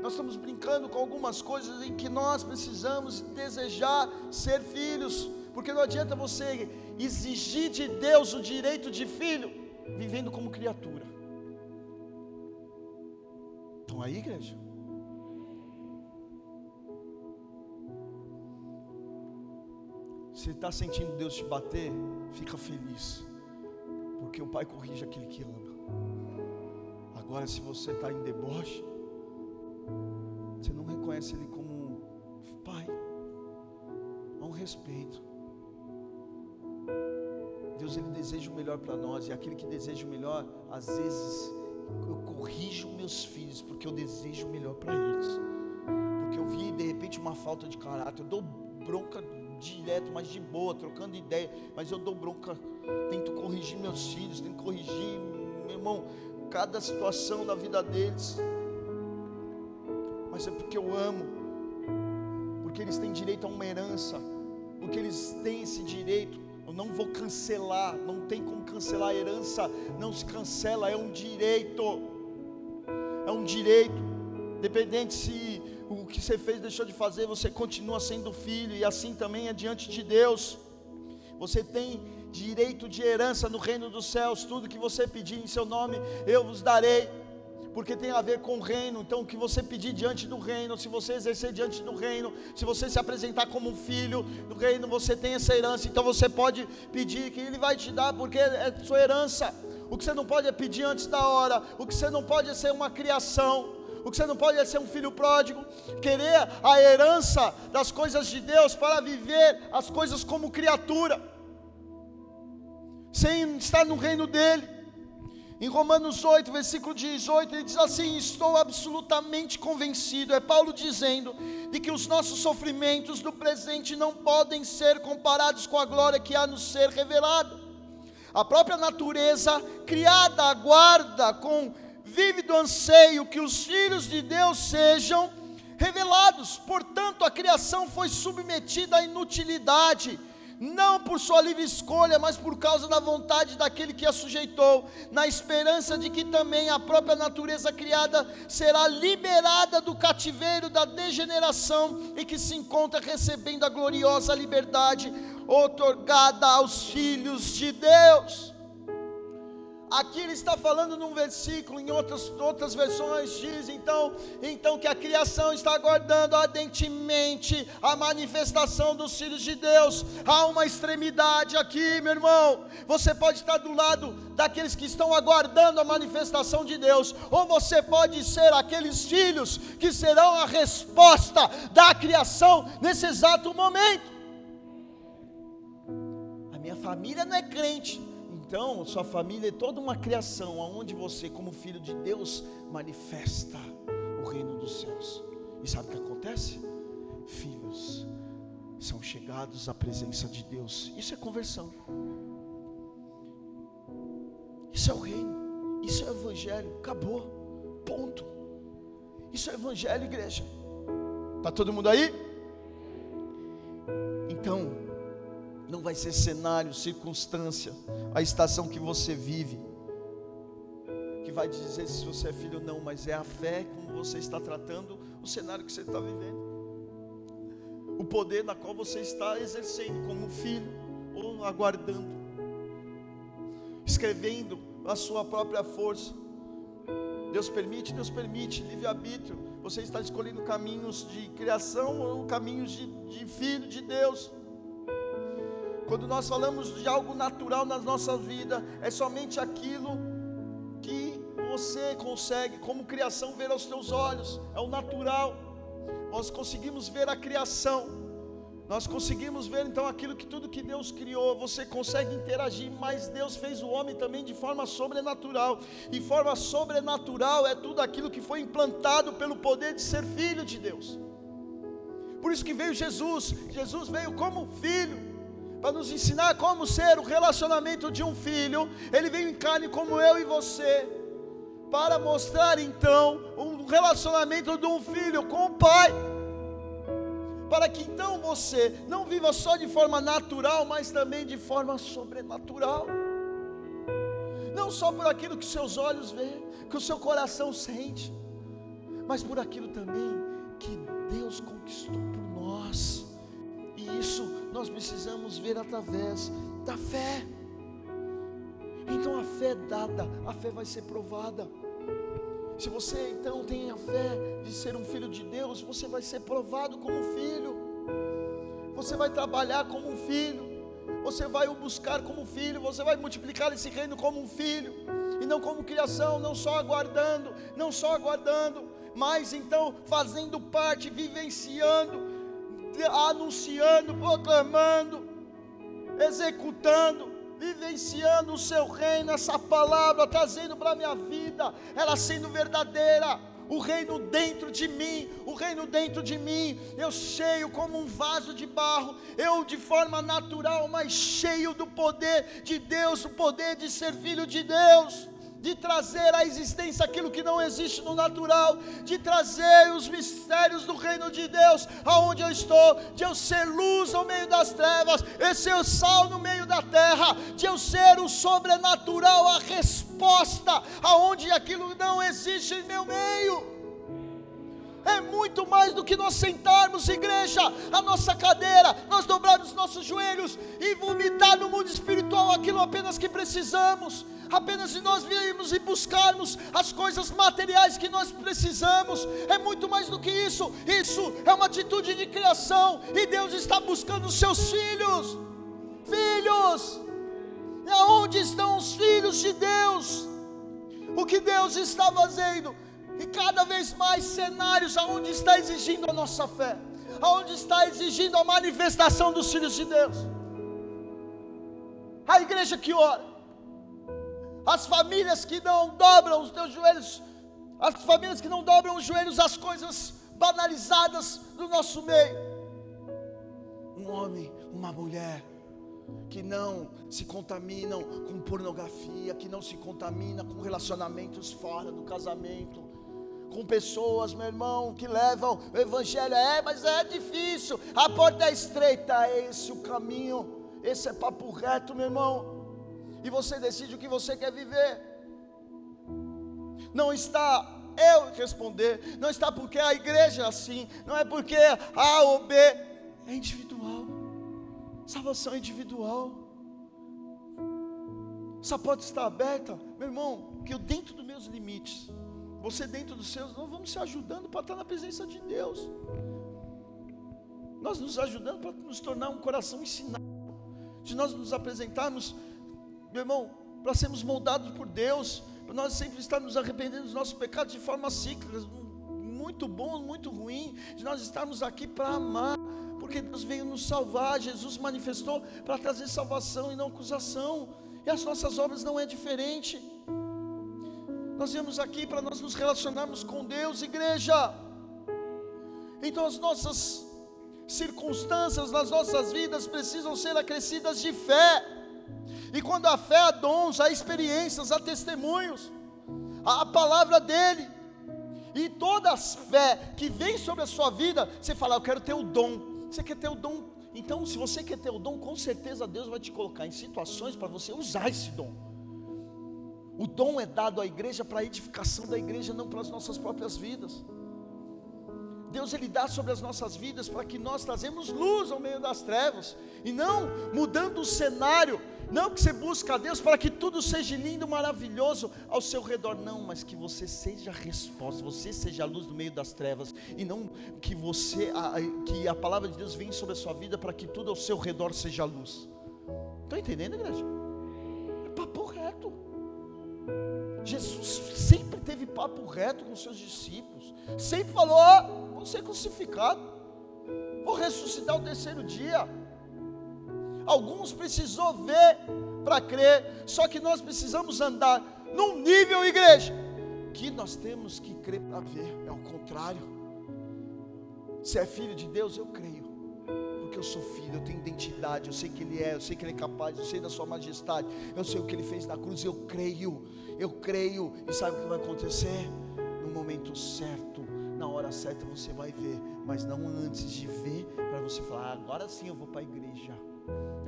Nós estamos brincando com algumas coisas em que nós precisamos desejar ser filhos porque não adianta você exigir de Deus o direito de filho, vivendo como criatura. Estão aí, igreja? Se está sentindo Deus te bater, fica feliz, porque o Pai corrige aquele que ama. Agora, se você está em deboche, você não reconhece Ele como Pai, há um respeito. Deus ele deseja o melhor para nós, e aquele que deseja o melhor, às vezes eu corrijo meus filhos, porque eu desejo o melhor para eles. Porque eu vi de repente uma falta de caráter, eu dou bronca direto, mas de boa, trocando ideia, mas eu dou bronca, tento corrigir meus filhos, tento corrigir, meu irmão, cada situação da vida deles. Mas é porque eu amo, porque eles têm direito a uma herança, porque eles têm esse direito eu não vou cancelar, não tem como cancelar a herança, não se cancela, é um direito. É um direito. Dependente se o que você fez deixou de fazer, você continua sendo filho, e assim também é diante de Deus. Você tem direito de herança no reino dos céus, tudo que você pedir em seu nome, eu vos darei porque tem a ver com o reino. Então, o que você pedir diante do reino, se você exercer diante do reino, se você se apresentar como um filho do reino, você tem essa herança. Então, você pode pedir que Ele vai te dar, porque é sua herança. O que você não pode é pedir antes da hora, o que você não pode é ser uma criação. O que você não pode é ser um filho pródigo, querer a herança das coisas de Deus para viver as coisas como criatura, sem estar no reino dele. Em Romanos 8, versículo 18, ele diz assim: Estou absolutamente convencido, é Paulo dizendo, de que os nossos sofrimentos do presente não podem ser comparados com a glória que há nos ser revelada. A própria natureza criada aguarda com vívido anseio que os filhos de Deus sejam revelados. Portanto, a criação foi submetida à inutilidade não por sua livre escolha, mas por causa da vontade daquele que a sujeitou, na esperança de que também a própria natureza criada será liberada do cativeiro da degeneração e que se encontra recebendo a gloriosa liberdade otorgada aos filhos de Deus. Aqui ele está falando num versículo, em outras, outras versões diz então, então que a criação está aguardando ardentemente a manifestação dos filhos de Deus. Há uma extremidade aqui, meu irmão. Você pode estar do lado daqueles que estão aguardando a manifestação de Deus, ou você pode ser aqueles filhos que serão a resposta da criação nesse exato momento. A minha família não é crente então, sua família é toda uma criação, onde você, como filho de Deus, manifesta o reino dos céus. E sabe o que acontece? Filhos são chegados à presença de Deus. Isso é conversão. Isso é o reino. Isso é o evangelho. Acabou. Ponto. Isso é evangelho, igreja. Está todo mundo aí? Então, não vai ser cenário, circunstância, a estação que você vive, que vai dizer se você é filho ou não, mas é a fé como você está tratando o cenário que você está vivendo, o poder na qual você está exercendo como filho ou aguardando, escrevendo a sua própria força. Deus permite, Deus permite, livre-arbítrio. Você está escolhendo caminhos de criação ou caminhos de, de filho de Deus. Quando nós falamos de algo natural na nossa vida, é somente aquilo que você consegue, como criação, ver aos teus olhos, é o natural. Nós conseguimos ver a criação, nós conseguimos ver então aquilo que tudo que Deus criou, você consegue interagir, mas Deus fez o homem também de forma sobrenatural, e forma sobrenatural é tudo aquilo que foi implantado pelo poder de ser filho de Deus. Por isso que veio Jesus, Jesus veio como filho para nos ensinar como ser o relacionamento de um filho. Ele veio em carne como eu e você, para mostrar então um relacionamento de um filho com o pai. Para que então você não viva só de forma natural, mas também de forma sobrenatural. Não só por aquilo que seus olhos veem, que o seu coração sente, mas por aquilo também que Deus conquistou por nós. E isso nós precisamos ver através da fé. Então a fé é dada, a fé vai ser provada. Se você então tem a fé de ser um filho de Deus, você vai ser provado como filho. Você vai trabalhar como um filho. Você vai o buscar como filho, você vai multiplicar esse reino como um filho, e não como criação, não só aguardando, não só aguardando, mas então fazendo parte, vivenciando anunciando, proclamando, executando, vivenciando o seu reino, essa palavra trazendo para a minha vida, ela sendo verdadeira, o reino dentro de mim, o reino dentro de mim, eu cheio como um vaso de barro, eu de forma natural, mas cheio do poder de Deus, o poder de ser filho de Deus de trazer à existência aquilo que não existe no natural, de trazer os mistérios do reino de Deus aonde eu estou, de eu ser luz no meio das trevas, de ser sal no meio da terra, de eu ser o sobrenatural, a resposta aonde aquilo não existe em meu meio. É muito mais do que nós sentarmos, igreja, a nossa cadeira, nós dobrarmos nossos joelhos e vomitar no mundo espiritual aquilo apenas que precisamos, apenas de nós virmos e buscarmos as coisas materiais que nós precisamos, é muito mais do que isso, isso é uma atitude de criação, e Deus está buscando os seus filhos, filhos, e aonde estão os filhos de Deus? O que Deus está fazendo? E cada vez mais cenários aonde está exigindo a nossa fé, aonde está exigindo a manifestação dos filhos de Deus. A igreja que ora, as famílias que não dobram os teus joelhos, as famílias que não dobram os joelhos às coisas banalizadas do nosso meio. Um homem, uma mulher que não se contaminam com pornografia, que não se contamina com relacionamentos fora do casamento, com pessoas, meu irmão, que levam o evangelho. É, mas é difícil, a porta é estreita, é esse o caminho. Esse é papo reto, meu irmão. E você decide o que você quer viver. Não está eu responder, não está porque a igreja é assim, não é porque A ou B, é individual. Salvação é individual. Essa porta está aberta, meu irmão, que eu dentro dos meus limites, você dentro dos seus, nós vamos se ajudando para estar na presença de Deus. Nós nos ajudando para nos tornar um coração ensinado, de nós nos apresentarmos, meu irmão, para sermos moldados por Deus, para nós sempre estarmos arrependendo dos nossos pecados de forma cíclica, muito bom, muito ruim, de nós estarmos aqui para amar, porque Deus veio nos salvar, Jesus manifestou para trazer salvação e não acusação, e as nossas obras não é diferente. Nós viemos aqui para nós nos relacionarmos com Deus, igreja. Então as nossas circunstâncias nas nossas vidas precisam ser acrescidas de fé. E quando a fé há dons, há experiências, há testemunhos, há a palavra dele. E toda a fé que vem sobre a sua vida, você fala, eu quero ter o dom. Você quer ter o dom? Então, se você quer ter o dom, com certeza Deus vai te colocar em situações para você usar esse dom. O dom é dado à igreja para a edificação da igreja, não para as nossas próprias vidas. Deus ele dá sobre as nossas vidas para que nós trazemos luz ao meio das trevas e não mudando o cenário, não que você busca a Deus para que tudo seja lindo, maravilhoso ao seu redor, não, mas que você seja a resposta, você seja a luz no meio das trevas e não que você a, que a palavra de Deus venha sobre a sua vida para que tudo ao seu redor seja luz. Estão entendendo, igreja? É papo reto. Jesus sempre teve papo reto com seus discípulos, sempre falou: oh, vou ser crucificado, vou ressuscitar o terceiro dia. Alguns precisou ver para crer, só que nós precisamos andar num nível, igreja, que nós temos que crer para ver, é o contrário. Se é filho de Deus, eu creio porque eu sou filho, eu tenho identidade, eu sei que Ele é, eu sei que Ele é capaz, eu sei da Sua majestade, eu sei o que Ele fez na cruz, eu creio, eu creio, e sabe o que vai acontecer? No momento certo, na hora certa você vai ver, mas não antes de ver, para você falar, ah, agora sim eu vou para a igreja,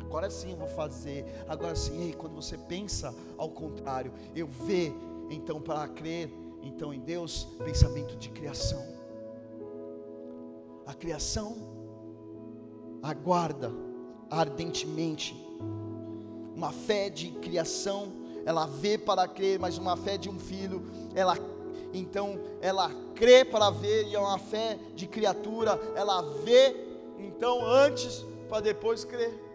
agora sim eu vou fazer, agora sim, ei, quando você pensa ao contrário, eu ver, então para crer, então em Deus, pensamento de criação. A criação aguarda ardentemente. Uma fé de criação, ela vê para crer, mas uma fé de um filho, ela então ela crê para ver, e é uma fé de criatura, ela vê então antes para depois crer.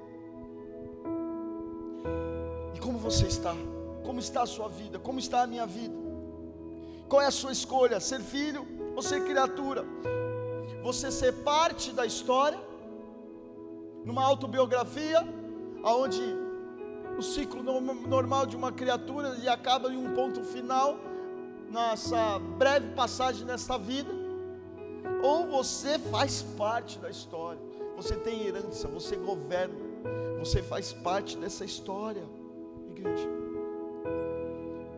Você está? Como está a sua vida? Como está a minha vida? Qual é a sua escolha? Ser filho ou ser criatura? Você ser parte da história numa autobiografia, aonde o ciclo normal de uma criatura e acaba em um ponto final nessa breve passagem nessa vida, ou você faz parte da história, você tem herança, você governa, você faz parte dessa história, igreja.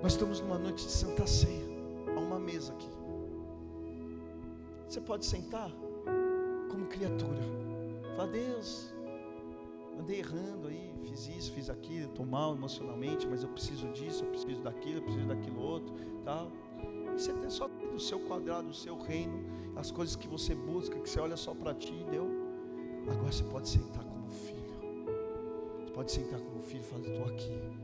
Nós estamos numa noite de Santa Ceia, há uma mesa aqui. Você pode sentar como criatura. Fala, Deus, andei errando aí, fiz isso, fiz aquilo, estou mal emocionalmente, mas eu preciso disso, eu preciso daquilo, eu preciso daquilo outro, tal. E você tem só do seu quadrado, do seu reino, as coisas que você busca, que você olha só para ti, deu. Agora você pode sentar como filho. Você pode sentar como filho e falar: estou aqui.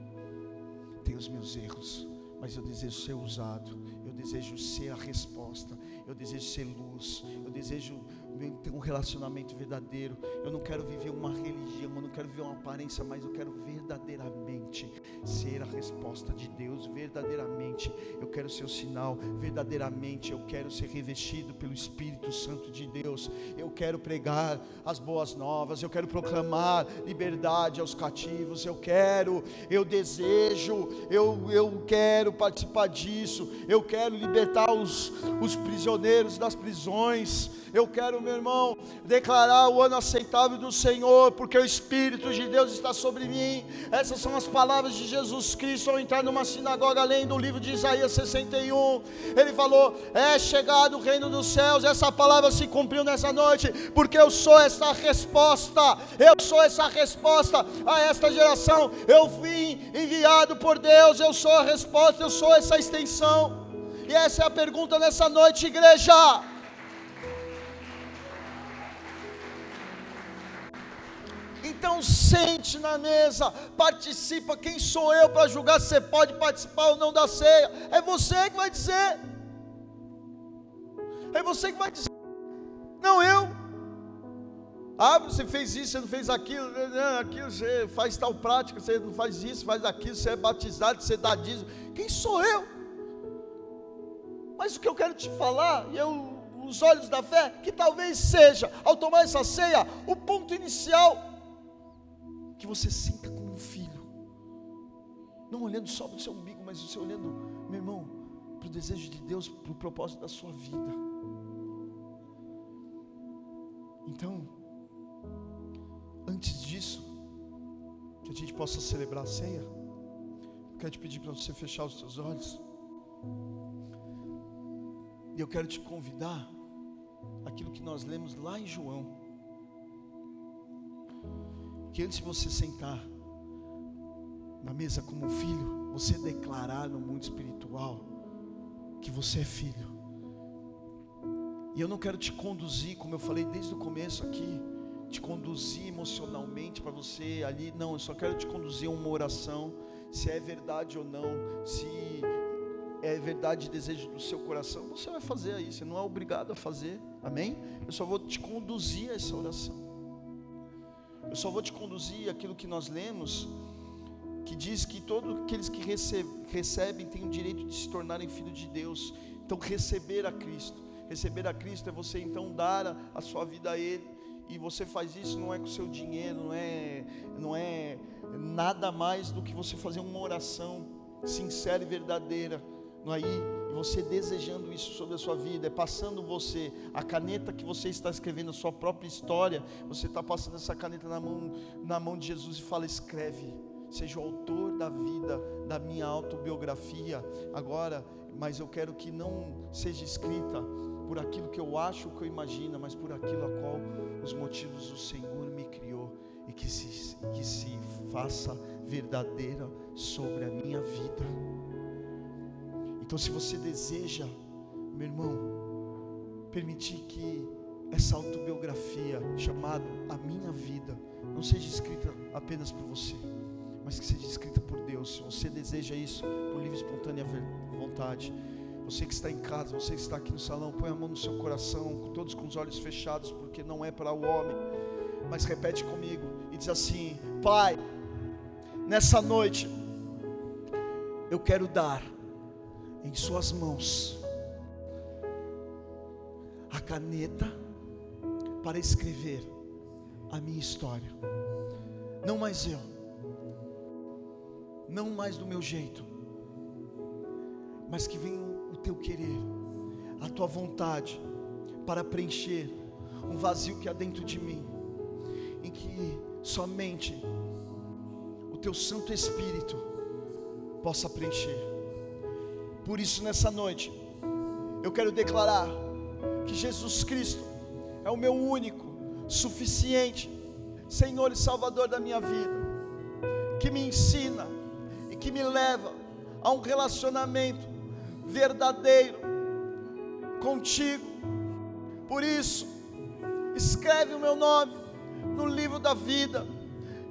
Tenho os meus erros, mas eu desejo ser usado. Eu desejo ser a resposta. Eu desejo ser luz. Eu desejo ter um relacionamento verdadeiro. Eu não quero viver uma religião, eu não quero viver uma aparência, mas eu quero verdadeiramente ser a resposta de Deus. Verdadeiramente, eu quero ser o sinal. Verdadeiramente, eu quero ser revestido pelo Espírito Santo de Deus. Eu quero pregar as boas novas. Eu quero proclamar liberdade aos cativos. Eu quero, eu desejo, eu, eu quero participar disso. Eu quero libertar os, os prisioneiros das prisões. Eu quero, meu irmão, declarar o ano aceitável do Senhor, porque o Espírito de Deus está sobre mim. Essas são as palavras de Jesus Cristo ao entrar numa sinagoga, além do livro de Isaías 61. Ele falou: É chegado o reino dos céus. Essa palavra se cumpriu nessa noite, porque eu sou essa resposta. Eu sou essa resposta a esta geração. Eu fui enviado por Deus. Eu sou a resposta. Eu sou essa extensão. E essa é a pergunta nessa noite, igreja. Então sente na mesa, participa. Quem sou eu para julgar se você pode participar ou não da ceia? É você que vai dizer. É você que vai dizer. Não eu. Ah, você fez isso, você não fez aquilo, aquilo, você faz tal prática, você não faz isso, faz aquilo, você é batizado, você dá dízimo. Quem sou eu? Mas o que eu quero te falar, e eu, os olhos da fé, que talvez seja, ao tomar essa ceia, o ponto inicial, que você sinta como um filho, não olhando só para o seu umbigo, mas você olhando, meu irmão, para o desejo de Deus, para o propósito da sua vida. Então, antes disso, que a gente possa celebrar a ceia, quero te pedir para você fechar os seus olhos. E eu quero te convidar aquilo que nós lemos lá em João. Que antes de você sentar na mesa como filho, você declarar no mundo espiritual que você é filho. E eu não quero te conduzir, como eu falei desde o começo aqui, te conduzir emocionalmente para você ali, não, eu só quero te conduzir a uma oração, se é verdade ou não, se é verdade e desejo do seu coração, você vai fazer aí, você não é obrigado a fazer, amém? Eu só vou te conduzir a essa oração. Eu só vou te conduzir aquilo que nós lemos, que diz que todos aqueles que recebem têm o direito de se tornarem filhos de Deus. Então, receber a Cristo, receber a Cristo é você então dar a, a sua vida a Ele, e você faz isso não é com seu dinheiro, não é, não é nada mais do que você fazer uma oração sincera e verdadeira. Não é aí, e você desejando isso sobre a sua vida, é passando você a caneta que você está escrevendo a sua própria história, você está passando essa caneta na mão, na mão de Jesus e fala: escreve, seja o autor da vida, da minha autobiografia, agora, mas eu quero que não seja escrita por aquilo que eu acho, que eu imagino, mas por aquilo a qual os motivos do Senhor me criou e que se, que se faça verdadeira sobre a minha vida. Então, se você deseja, meu irmão, permitir que essa autobiografia chamada A Minha Vida não seja escrita apenas por você, mas que seja escrita por Deus. Se você deseja isso por livre e espontânea vontade, você que está em casa, você que está aqui no salão, põe a mão no seu coração, todos com os olhos fechados, porque não é para o homem. Mas repete comigo e diz assim: Pai, nessa noite eu quero dar em Suas mãos a caneta para escrever a minha história. Não mais eu, não mais do meu jeito, mas que venha o teu querer, a tua vontade para preencher um vazio que há dentro de mim, em que somente o teu Santo Espírito possa preencher. Por isso, nessa noite, eu quero declarar que Jesus Cristo é o meu único, suficiente Senhor e Salvador da minha vida, que me ensina e que me leva a um relacionamento verdadeiro contigo. Por isso, escreve o meu nome no livro da vida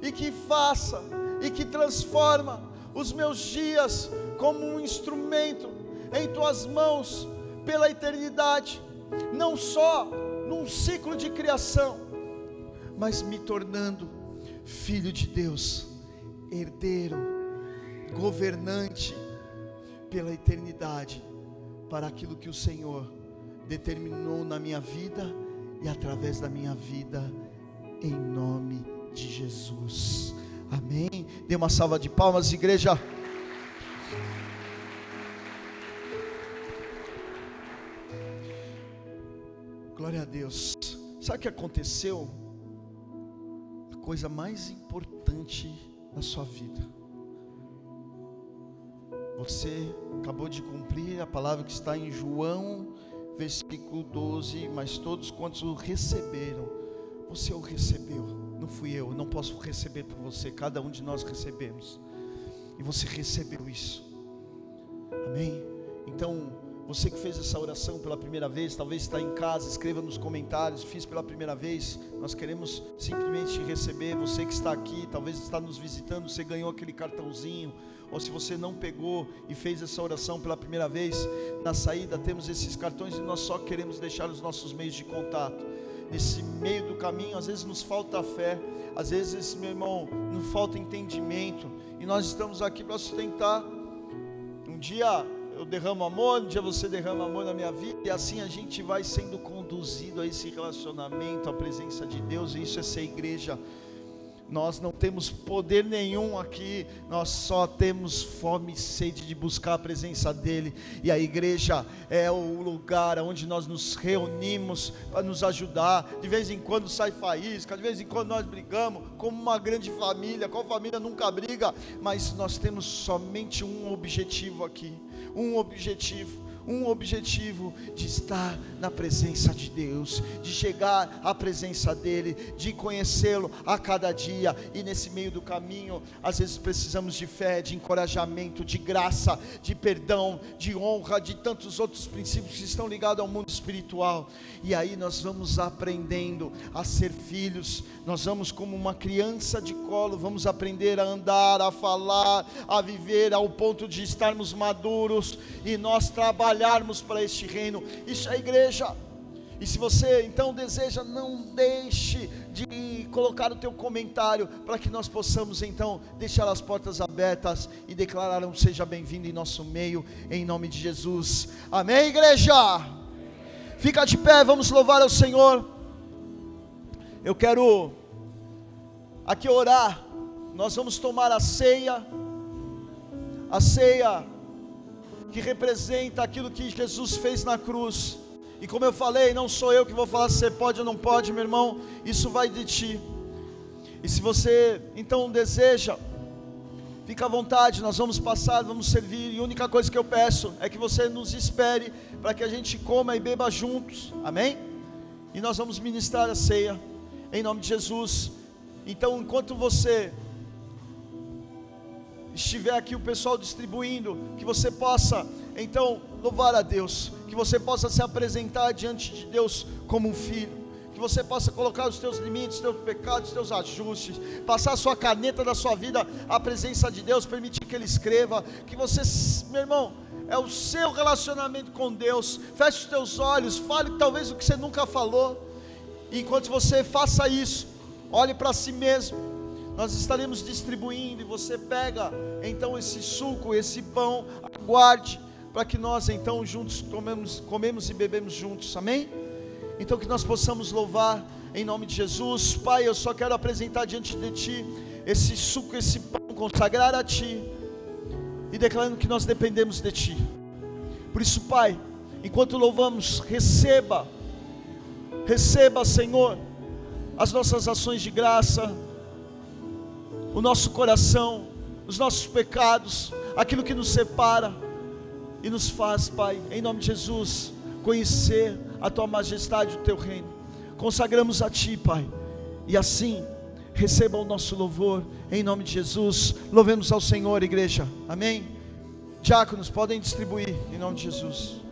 e que faça e que transforma os meus dias como um instrumento em tuas mãos pela eternidade, não só num ciclo de criação, mas me tornando filho de Deus, herdeiro, governante pela eternidade, para aquilo que o Senhor determinou na minha vida e através da minha vida, em nome de Jesus. Amém. Dê uma salva de palmas, igreja. Glória a Deus. Sabe o que aconteceu? A coisa mais importante na sua vida. Você acabou de cumprir a palavra que está em João, versículo 12. Mas todos quantos o receberam, você o recebeu. Não fui eu, não posso receber por você. Cada um de nós recebemos. E você recebeu isso. Amém? Então, você que fez essa oração pela primeira vez, talvez está em casa, escreva nos comentários, fiz pela primeira vez. Nós queremos simplesmente receber. Você que está aqui, talvez está nos visitando, você ganhou aquele cartãozinho, ou se você não pegou e fez essa oração pela primeira vez, na saída temos esses cartões e nós só queremos deixar os nossos meios de contato. Nesse meio do caminho, às vezes nos falta fé, às vezes, meu irmão, não falta entendimento, e nós estamos aqui para sustentar. Um dia eu derramo amor, um dia você derrama amor na minha vida, e assim a gente vai sendo conduzido a esse relacionamento, à presença de Deus, e isso é ser igreja. Nós não temos poder nenhum aqui, nós só temos fome e sede de buscar a presença dEle, e a igreja é o lugar onde nós nos reunimos para nos ajudar. De vez em quando sai faísca, de vez em quando nós brigamos, como uma grande família, qual família nunca briga, mas nós temos somente um objetivo aqui um objetivo um objetivo de estar na presença de Deus, de chegar à presença dEle, de conhecê-lo a cada dia, e nesse meio do caminho, às vezes precisamos de fé, de encorajamento, de graça, de perdão, de honra, de tantos outros princípios que estão ligados ao mundo espiritual, e aí nós vamos aprendendo a ser filhos, nós vamos como uma criança de colo, vamos aprender a andar, a falar, a viver ao ponto de estarmos maduros, e nós trabalhamos trabalharmos para este reino. Isso é igreja. E se você então deseja, não deixe de colocar o teu comentário para que nós possamos então deixar as portas abertas e declarar um seja bem-vindo em nosso meio, em nome de Jesus. Amém, igreja. Fica de pé, vamos louvar ao Senhor. Eu quero aqui orar. Nós vamos tomar a ceia. A ceia que representa aquilo que Jesus fez na cruz. E como eu falei, não sou eu que vou falar se você pode ou não pode, meu irmão, isso vai de ti. E se você então deseja, fica à vontade, nós vamos passar, vamos servir. E a única coisa que eu peço é que você nos espere para que a gente coma e beba juntos, amém? E nós vamos ministrar a ceia, em nome de Jesus. Então, enquanto você estiver aqui o pessoal distribuindo, que você possa então louvar a Deus, que você possa se apresentar diante de Deus como um filho, que você possa colocar os teus limites, os teus pecados, os teus ajustes, passar a sua caneta da sua vida à presença de Deus, permitir que Ele escreva, que você, meu irmão, é o seu relacionamento com Deus. Feche os teus olhos, fale talvez o que você nunca falou. E enquanto você faça isso, olhe para si mesmo nós estaremos distribuindo e você pega então esse suco, esse pão, aguarde para que nós então juntos comemos, comemos e bebemos juntos, amém? Então que nós possamos louvar em nome de Jesus, Pai. Eu só quero apresentar diante de Ti esse suco, esse pão, consagrar a Ti e declarando que nós dependemos de Ti. Por isso, Pai, enquanto louvamos, receba, receba, Senhor, as nossas ações de graça o nosso coração, os nossos pecados, aquilo que nos separa e nos faz, Pai, em nome de Jesus, conhecer a Tua majestade, o Teu reino. Consagramos a Ti, Pai, e assim receba o nosso louvor, em nome de Jesus. Louvemos ao Senhor, igreja, amém? Diáconos, podem distribuir, em nome de Jesus.